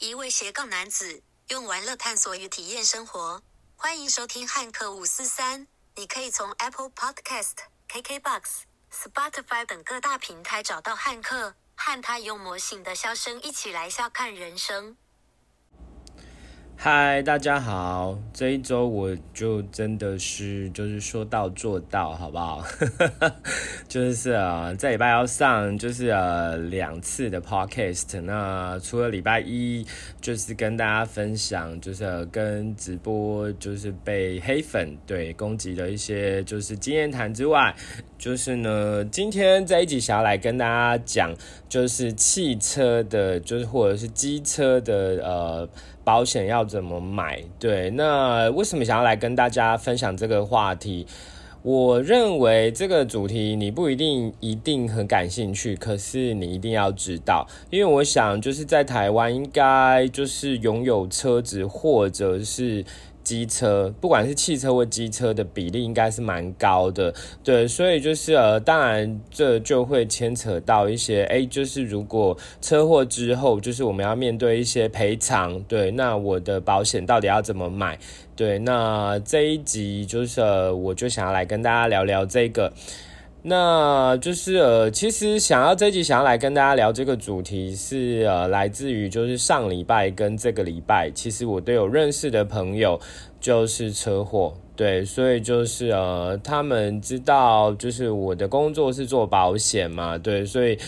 一位斜杠男子用玩乐探索与体验生活。欢迎收听汉克五四三。你可以从 Apple Podcast、KKBox、Spotify 等各大平台找到汉克，和他用魔性的笑声一起来笑看人生。嗨，大家好！这一周我就真的是就是说到做到，好不好？就是啊，这礼拜要上就是呃两次的 podcast。那除了礼拜一就是跟大家分享，就是跟直播就是被黑粉对攻击的一些就是经验谈之外，就是呢今天这一集想要来跟大家讲，就是汽车的，就是或者是机车的呃。保险要怎么买？对，那为什么想要来跟大家分享这个话题？我认为这个主题你不一定一定很感兴趣，可是你一定要知道，因为我想就是在台湾应该就是拥有车子或者是。机车，不管是汽车或机车的比例应该是蛮高的，对，所以就是呃，当然这就会牵扯到一些，哎，就是如果车祸之后，就是我们要面对一些赔偿，对，那我的保险到底要怎么买？对，那这一集就是我就想要来跟大家聊聊这个。那就是呃，其实想要这集想要来跟大家聊这个主题，是呃，来自于就是上礼拜跟这个礼拜，其实我都有认识的朋友就是车祸，对，所以就是呃，他们知道就是我的工作是做保险嘛，对，所以。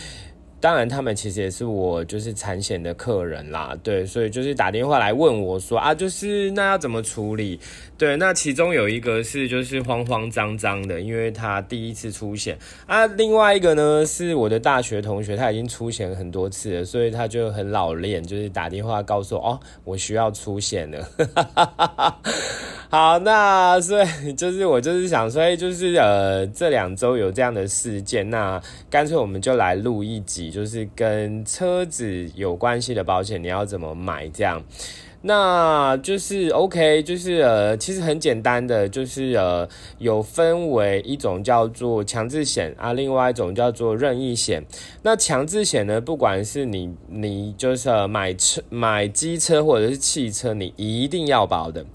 当然，他们其实也是我就是产险的客人啦，对，所以就是打电话来问我说啊，就是那要怎么处理？对，那其中有一个是就是慌慌张张的，因为他第一次出险啊，另外一个呢是我的大学同学，他已经出险很多次了，所以他就很老练，就是打电话告诉我哦，我需要出险了。好，那所以就是我就是想说，就是呃这两周有这样的事件，那干脆我们就来录一集，就是跟车子有关系的保险，你要怎么买这样。那就是 OK，就是呃，其实很简单的，就是呃，有分为一种叫做强制险啊，另外一种叫做任意险。那强制险呢，不管是你你就是买车买机车或者是汽车，你一定要保的。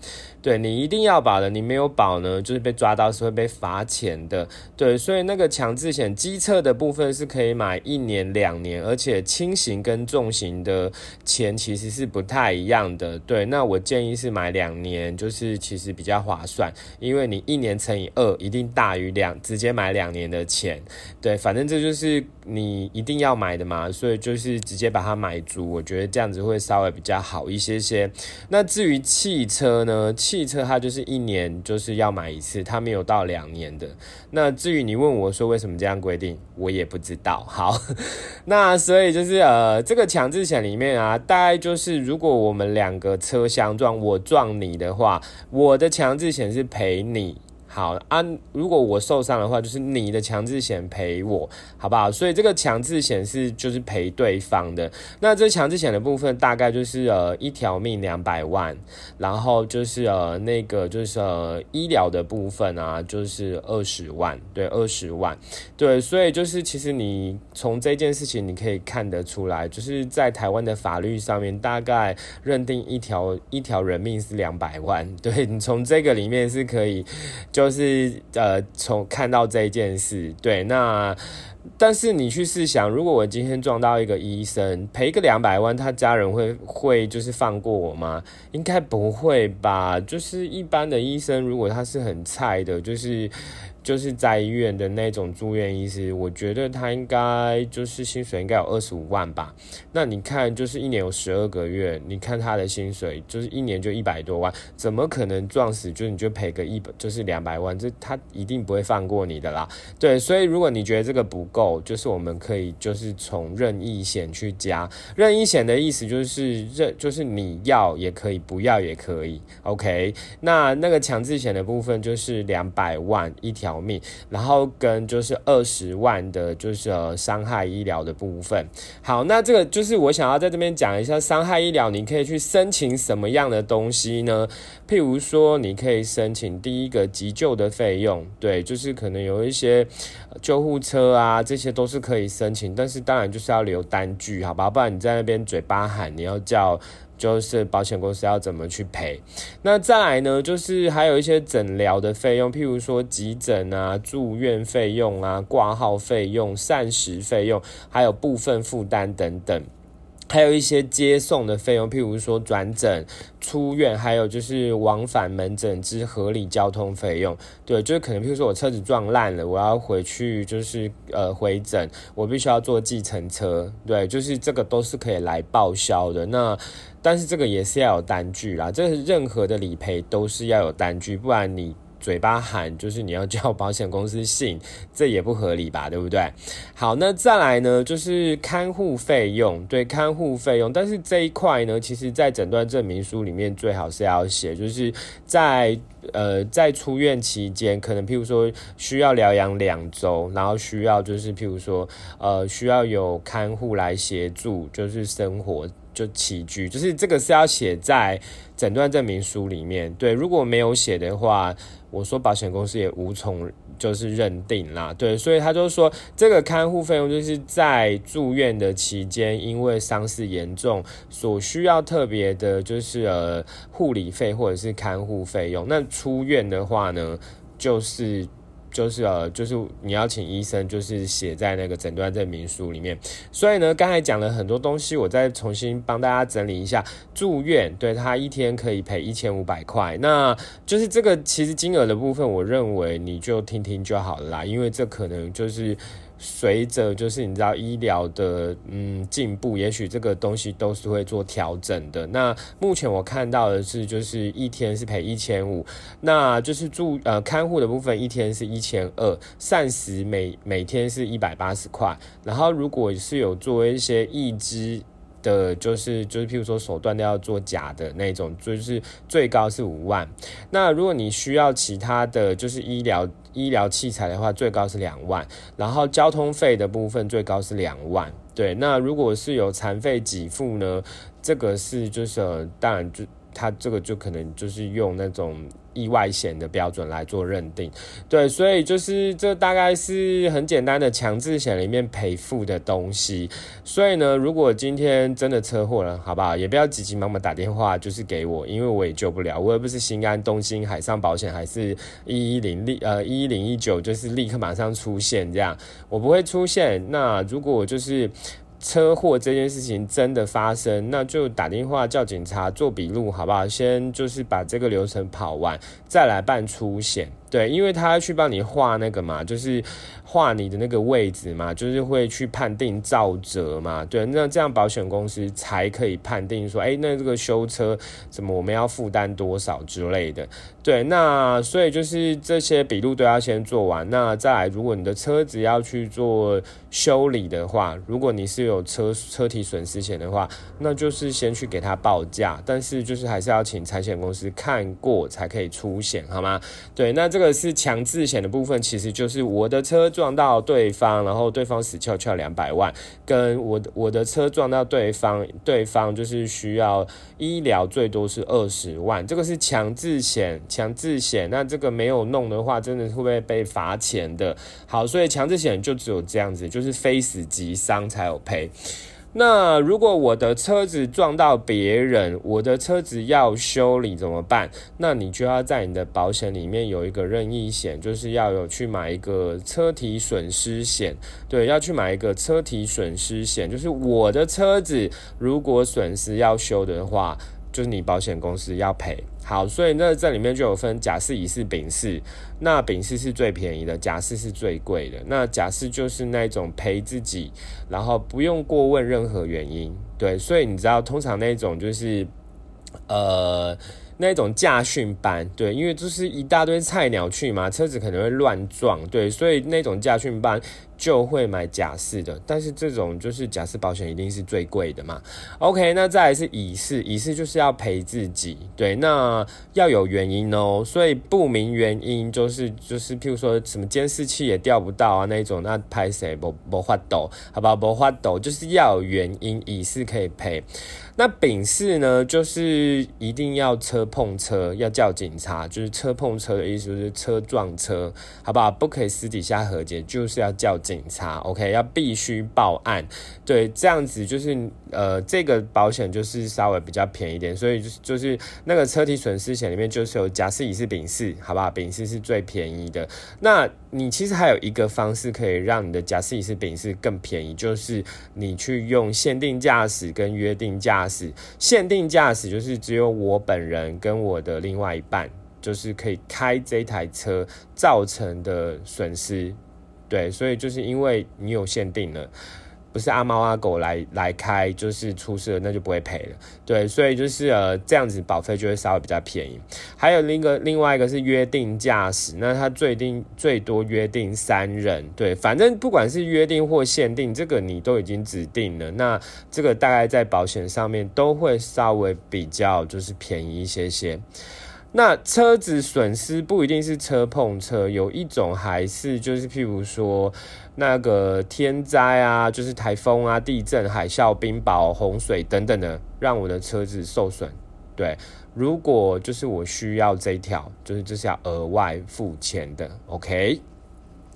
对你一定要保的，你没有保呢，就是被抓到是会被罚钱的。对，所以那个强制险机测的部分是可以买一年、两年，而且轻型跟重型的钱其实是不太一样的。对，那我建议是买两年，就是其实比较划算，因为你一年乘以二一定大于两，直接买两年的钱。对，反正这就是你一定要买的嘛，所以就是直接把它买足，我觉得这样子会稍微比较好一些些。那至于汽车呢，汽汽车它就是一年就是要买一次，它没有到两年的。那至于你问我说为什么这样规定，我也不知道。好，那所以就是呃，这个强制险里面啊，大概就是如果我们两个车相撞，我撞你的话，我的强制险是赔你。好啊，如果我受伤的话，就是你的强制险赔我，好不好？所以这个强制险是就是赔对方的。那这强制险的部分大概就是呃一条命两百万，然后就是呃那个就是呃医疗的部分啊，就是二十万，对，二十万，对。所以就是其实你从这件事情你可以看得出来，就是在台湾的法律上面，大概认定一条一条人命是两百万，对你从这个里面是可以就。就是呃，从看到这一件事，对，那但是你去试想，如果我今天撞到一个医生，赔个两百万，他家人会会就是放过我吗？应该不会吧。就是一般的医生，如果他是很菜的，就是。就是在医院的那种住院医师，我觉得他应该就是薪水应该有二十五万吧。那你看，就是一年有十二个月，你看他的薪水就是一年就一百多万，怎么可能撞死就你就赔个一百就是两百万？这他一定不会放过你的啦。对，所以如果你觉得这个不够，就是我们可以就是从任意险去加。任意险的意思就是任就是你要也可以，不要也可以。OK，那那个强制险的部分就是两百万一条。命，然后跟就是二十万的，就是伤害医疗的部分。好，那这个就是我想要在这边讲一下伤害医疗，你可以去申请什么样的东西呢？譬如说，你可以申请第一个急救的费用，对，就是可能有一些救护车啊，这些都是可以申请，但是当然就是要留单据，好吧？不然你在那边嘴巴喊你要叫。就是保险公司要怎么去赔。那再来呢，就是还有一些诊疗的费用，譬如说急诊啊、住院费用啊、挂号费用、膳食费用，还有部分负担等等。还有一些接送的费用，譬如说转诊、出院，还有就是往返门诊之合理交通费用。对，就是可能譬如说我车子撞烂了，我要回去就是呃回诊，我必须要坐计程车。对，就是这个都是可以来报销的。那但是这个也是要有单据啦，这是任何的理赔都是要有单据，不然你。嘴巴喊就是你要叫保险公司信，这也不合理吧，对不对？好，那再来呢，就是看护费用，对，看护费用。但是这一块呢，其实在诊断证明书里面最好是要写，就是在呃在出院期间，可能譬如说需要疗养两周，然后需要就是譬如说呃需要有看护来协助，就是生活。就起居，就是这个是要写在诊断证明书里面。对，如果没有写的话，我说保险公司也无从就是认定啦。对，所以他就说这个看护费用就是在住院的期间，因为伤势严重，所需要特别的就是呃护理费或者是看护费用。那出院的话呢，就是。就是呃，就是你要请医生，就是写在那个诊断证明书里面。所以呢，刚才讲了很多东西，我再重新帮大家整理一下。住院对他一天可以赔一千五百块，那就是这个其实金额的部分，我认为你就听听就好了啦，因为这可能就是。随着就是你知道医疗的嗯进步，也许这个东西都是会做调整的。那目前我看到的是，就是一天是赔一千五，那就是住呃看护的部分一天是一千二，膳食每每天是一百八十块。然后如果是有做一些义肢的，就是就是譬如说手段都要做假的那种，就是最高是五万。那如果你需要其他的就是医疗。医疗器材的话，最高是两万，然后交通费的部分最高是两万。对，那如果是有残废给付呢？这个是就是当然就。他这个就可能就是用那种意外险的标准来做认定，对，所以就是这大概是很简单的强制险里面赔付的东西。所以呢，如果今天真的车祸了，好不好？也不要急急忙忙打电话就是给我，因为我也救不了。我也不是新安、东兴、海上保险，还是一一零立呃一一零一九，就是立刻马上出现这样，我不会出现。那如果就是。车祸这件事情真的发生，那就打电话叫警察做笔录，好不好？先就是把这个流程跑完，再来办出险。对，因为他要去帮你画那个嘛，就是画你的那个位置嘛，就是会去判定造责嘛。对，那这样保险公司才可以判定说，哎，那这个修车怎么我们要负担多少之类的。对，那所以就是这些笔录都要先做完。那再来，如果你的车子要去做修理的话，如果你是有车车体损失险的话，那就是先去给他报价，但是就是还是要请财险公司看过才可以出险，好吗？对，那这。这个是强制险的部分，其实就是我的车撞到对方，然后对方死翘翘两百万，跟我我的车撞到对方，对方就是需要医疗最多是二十万，这个是强制险，强制险，那这个没有弄的话，真的会不会被罚钱的？好，所以强制险就只有这样子，就是非死即伤才有赔。那如果我的车子撞到别人，我的车子要修理怎么办？那你就要在你的保险里面有一个任意险，就是要有去买一个车体损失险。对，要去买一个车体损失险，就是我的车子如果损失要修的话。就是你保险公司要赔好，所以那这里面就有分甲式、乙式、丙式。那丙式是最便宜的，甲式是最贵的。那甲式就是那种赔自己，然后不用过问任何原因。对，所以你知道，通常那种就是，呃。那种驾训班，对，因为就是一大堆菜鸟去嘛，车子可能会乱撞，对，所以那种驾训班就会买假式的，但是这种就是假式保险一定是最贵的嘛。OK，那再来是乙式，乙式就是要赔自己，对，那要有原因哦，所以不明原因就是就是譬如说什么监视器也调不到啊那种，那拍谁不不发抖，好不好？不发抖就是要有原因，乙式可以赔。那丙式呢，就是一定要车碰车，要叫警察，就是车碰车的意思，就是车撞车，好不好？不可以私底下和解，就是要叫警察，OK，要必须报案，对，这样子就是呃，这个保险就是稍微比较便宜点，所以就是就是那个车体损失险里面就是有甲式乙式丙四，好不好？丙四是最便宜的。那你其实还有一个方式可以让你的甲式乙式丙四更便宜，就是你去用限定驾驶跟约定驾驶。限定驾驶就是只有我本人跟我的另外一半。就是可以开这台车造成的损失，对，所以就是因为你有限定了，不是阿猫阿狗来来开，就是出事了那就不会赔了，对，所以就是呃这样子保费就会稍微比较便宜。还有另一个另外一个是约定驾驶，那它最定最多约定三人，对，反正不管是约定或限定，这个你都已经指定了，那这个大概在保险上面都会稍微比较就是便宜一些些。那车子损失不一定是车碰车，有一种还是就是譬如说那个天灾啊，就是台风啊、地震、海啸、冰雹、洪水等等的，让我的车子受损。对，如果就是我需要这一条，就是这是要额外付钱的。OK。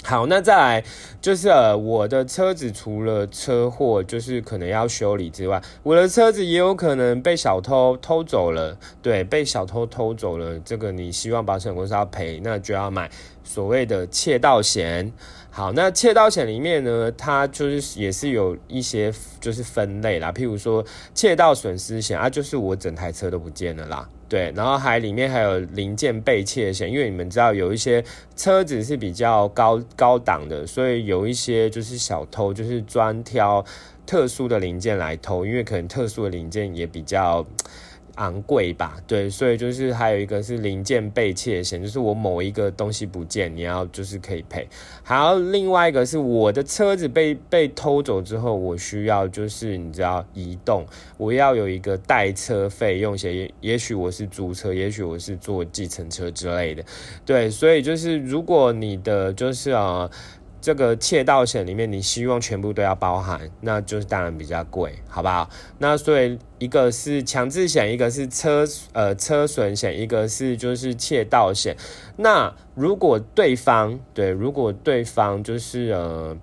好，那再来就是呃，我的车子除了车祸就是可能要修理之外，我的车子也有可能被小偷偷走了。对，被小偷偷走了，这个你希望保险公司要赔，那就要买所谓的窃盗险。好，那窃盗险里面呢，它就是也是有一些就是分类啦，譬如说窃盗损失险啊，就是我整台车都不见了啦。对，然后还里面还有零件被窃险，因为你们知道有一些车子是比较高高档的，所以有一些就是小偷就是专挑特殊的零件来偷，因为可能特殊的零件也比较。昂贵吧，对，所以就是还有一个是零件被窃险，就是我某一个东西不见，你要就是可以赔。还有另外一个是我的车子被被偷走之后，我需要就是你知道移动，我要有一个代车费用些，也也许我是租车，也许我是坐计程车之类的，对，所以就是如果你的就是啊。这个窃盗险里面，你希望全部都要包含，那就是当然比较贵，好不好？那所以一个是强制险，一个是车呃车损险，一个是就是窃盗险。那如果对方对，如果对方就是呃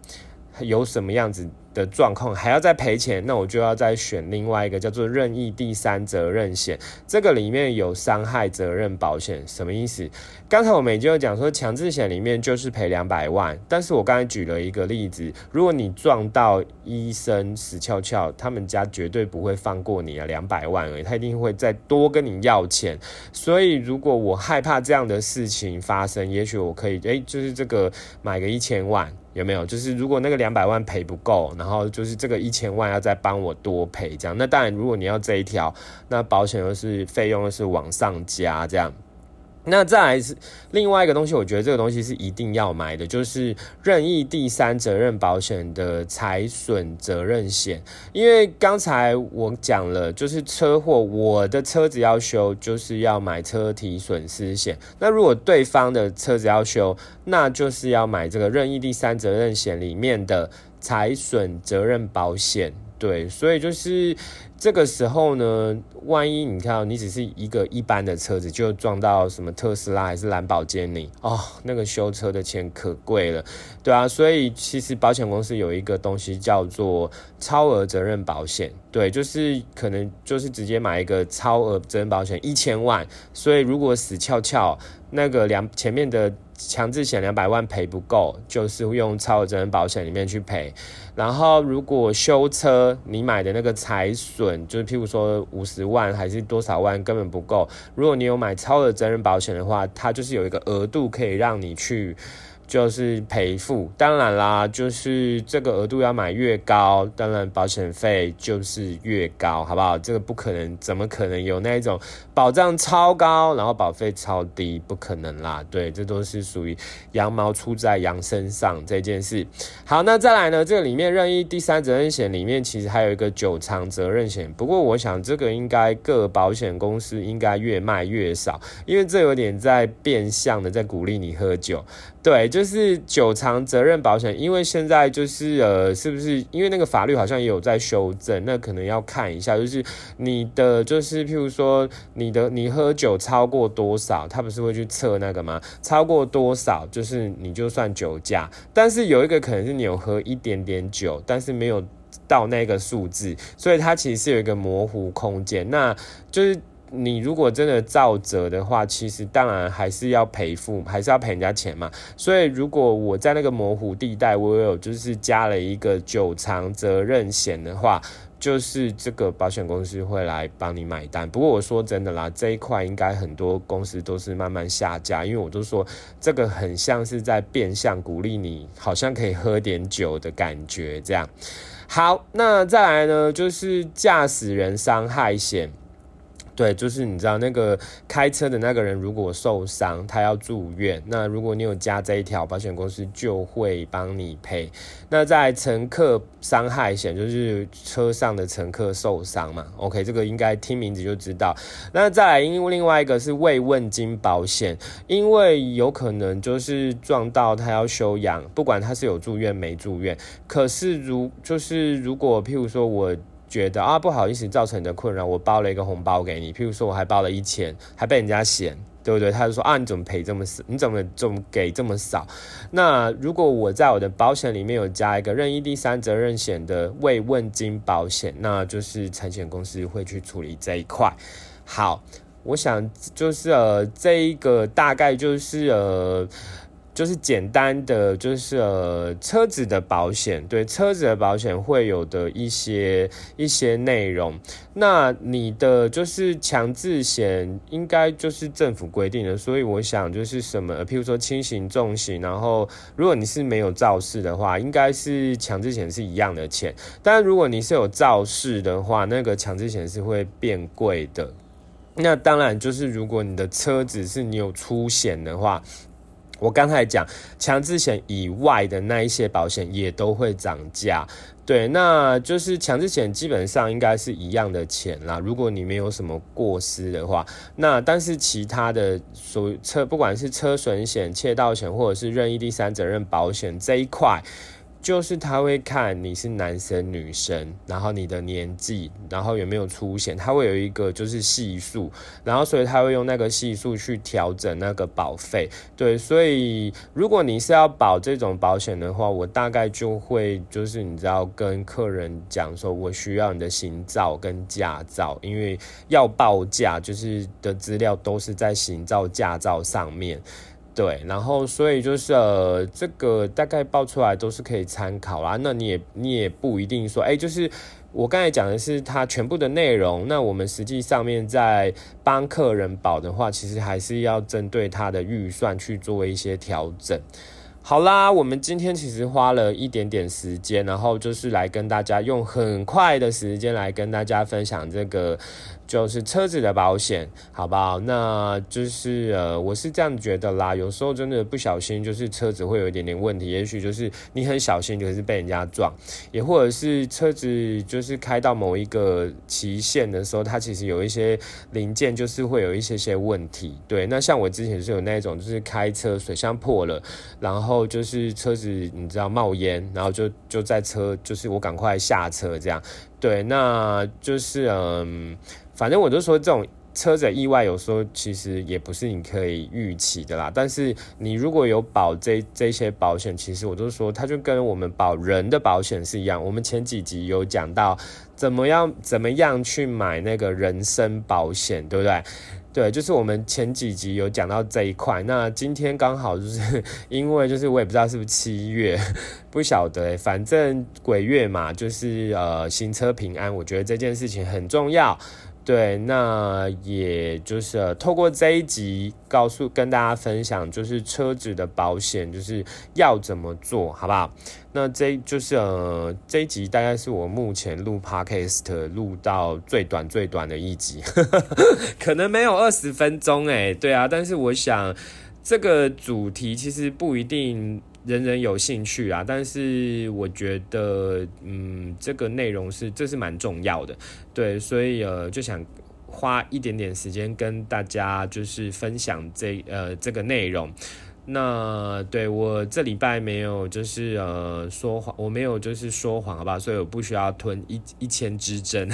有什么样子？的状况还要再赔钱，那我就要再选另外一个叫做任意第三责任险，这个里面有伤害责任保险，什么意思？刚才我们已经有讲说强制险里面就是赔两百万，但是我刚才举了一个例子，如果你撞到医生死翘翘，他们家绝对不会放过你啊，两百万而已，他一定会再多跟你要钱。所以如果我害怕这样的事情发生，也许我可以诶，就是这个买个一千万。有没有？就是如果那个两百万赔不够，然后就是这个一千万要再帮我多赔这样。那当然，如果你要这一条，那保险又是费用又是往上加这样。那再来是另外一个东西，我觉得这个东西是一定要买的，就是任意第三责任保险的财损责任险。因为刚才我讲了，就是车祸，我的车子要修，就是要买车体损失险。那如果对方的车子要修，那就是要买这个任意第三责任险里面的财损责任保险。对，所以就是。这个时候呢，万一你看你只是一个一般的车子，就撞到什么特斯拉还是兰博基尼哦，那个修车的钱可贵了，对啊，所以其实保险公司有一个东西叫做超额责任保险，对，就是可能就是直接买一个超额责任保险一千万，所以如果死翘翘，那个两前面的。强制险两百万赔不够，就是用超额责任保险里面去赔。然后如果修车，你买的那个财损，就是譬如说五十万还是多少万根本不够。如果你有买超额责任保险的话，它就是有一个额度可以让你去。就是赔付，当然啦，就是这个额度要买越高，当然保险费就是越高，好不好？这个不可能，怎么可能有那一种保障超高，然后保费超低？不可能啦，对，这都是属于羊毛出在羊身上这件事。好，那再来呢？这个里面任意第三责任险里面其实还有一个久长责任险，不过我想这个应该各保险公司应该越卖越少，因为这有点在变相的在鼓励你喝酒，对，就。是久长责任保险，因为现在就是呃，是不是因为那个法律好像也有在修正，那可能要看一下，就是你的就是譬如说你的你喝酒超过多少，他不是会去测那个吗？超过多少就是你就算酒驾，但是有一个可能是你有喝一点点酒，但是没有到那个数字，所以它其实是有一个模糊空间，那就是。你如果真的造责的话，其实当然还是要赔付，还是要赔人家钱嘛。所以如果我在那个模糊地带，我有就是加了一个久长责任险的话，就是这个保险公司会来帮你买单。不过我说真的啦，这一块应该很多公司都是慢慢下架，因为我都说这个很像是在变相鼓励你，好像可以喝点酒的感觉这样。好，那再来呢，就是驾驶人伤害险。对，就是你知道那个开车的那个人如果受伤，他要住院，那如果你有加这一条，保险公司就会帮你赔。那在乘客伤害险，就是车上的乘客受伤嘛，OK，这个应该听名字就知道。那再来，因为另外一个是慰问金保险，因为有可能就是撞到他要休养，不管他是有住院没住院，可是如就是如果譬如说我。觉得啊不好意思造成你的困扰，我包了一个红包给你，譬如说我还包了一千，还被人家嫌，对不对？他就说啊你怎么赔这么少？你怎么怎么给这么少？那如果我在我的保险里面有加一个任意第三责任险的慰问金保险，那就是产险公司会去处理这一块。好，我想就是呃这一个大概就是呃。就是简单的，就是呃车子的保险，对车子的保险会有的一些一些内容。那你的就是强制险，应该就是政府规定的，所以我想就是什么，譬如说轻型、重型，然后如果你是没有肇事的话，应该是强制险是一样的钱。但如果你是有肇事的话，那个强制险是会变贵的。那当然就是如果你的车子是你有出险的话。我刚才讲强制险以外的那一些保险也都会涨价，对，那就是强制险基本上应该是一样的钱啦。如果你没有什么过失的话，那但是其他的所车不管是车损险、窃盗险或者是任意第三责任保险这一块。就是他会看你是男生女生，然后你的年纪，然后有没有出险，他会有一个就是系数，然后所以他会用那个系数去调整那个保费。对，所以如果你是要保这种保险的话，我大概就会就是你知道跟客人讲说，我需要你的行照跟驾照，因为要报价就是的资料都是在行照驾照上面。对，然后所以就是呃，这个大概报出来都是可以参考啦。那你也你也不一定说，哎，就是我刚才讲的是它全部的内容。那我们实际上面在帮客人保的话，其实还是要针对他的预算去做一些调整。好啦，我们今天其实花了一点点时间，然后就是来跟大家用很快的时间来跟大家分享这个。就是车子的保险，好不好？那就是呃，我是这样觉得啦。有时候真的不小心，就是车子会有一点点问题。也许就是你很小心，可是被人家撞，也或者是车子就是开到某一个期限的时候，它其实有一些零件就是会有一些些问题。对，那像我之前是有那种，就是开车水箱破了，然后就是车子你知道冒烟，然后就就在车，就是我赶快下车这样。对，那就是嗯。反正我就说，这种车子意外有时候其实也不是你可以预期的啦。但是你如果有保这这些保险，其实我都说，它就跟我们保人的保险是一样。我们前几集有讲到怎么样怎么样去买那个人身保险，对不对？对，就是我们前几集有讲到这一块。那今天刚好就是 因为就是我也不知道是不是七月，不晓得，反正鬼月嘛，就是呃行车平安，我觉得这件事情很重要。对，那也就是透过这一集告诉跟大家分享，就是车子的保险就是要怎么做好不好？那这就是呃这一集大概是我目前录 podcast 录到最短最短的一集，可能没有二十分钟哎，对啊，但是我想这个主题其实不一定。人人有兴趣啊，但是我觉得，嗯，这个内容是这是蛮重要的，对，所以呃，就想花一点点时间跟大家就是分享这呃这个内容。那对我这礼拜没有就是呃说谎，我没有就是说谎，好吧，所以我不需要吞一一千支针。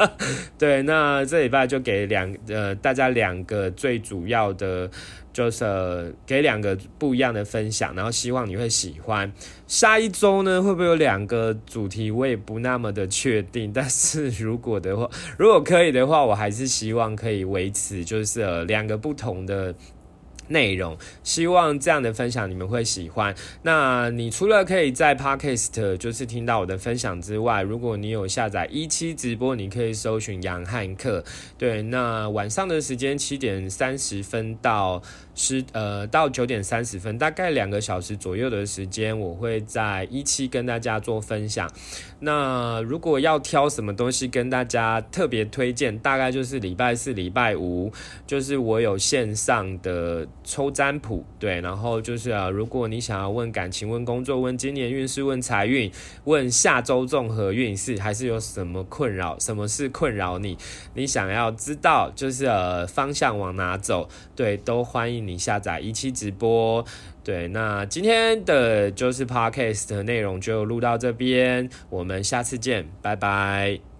对，那这礼拜就给两呃大家两个最主要的。就是给两个不一样的分享，然后希望你会喜欢。下一周呢，会不会有两个主题？我也不那么的确定。但是如果的话，如果可以的话，我还是希望可以维持，就是两个不同的。内容，希望这样的分享你们会喜欢。那你除了可以在 Podcast 就是听到我的分享之外，如果你有下载一期直播，你可以搜寻杨汉克。对，那晚上的时间七点三十分到十呃到九点三十分，大概两个小时左右的时间，我会在一期跟大家做分享。那如果要挑什么东西跟大家特别推荐，大概就是礼拜四、礼拜五，就是我有线上的。抽占卜，对，然后就是啊，如果你想要问感情、问工作、问今年运势、问财运、问下周综合运势，还是有什么困扰？什么是困扰你？你想要知道就是呃方向往哪走？对，都欢迎你下载一期直播。对，那今天的就是 podcast 的内容就录到这边，我们下次见，拜拜。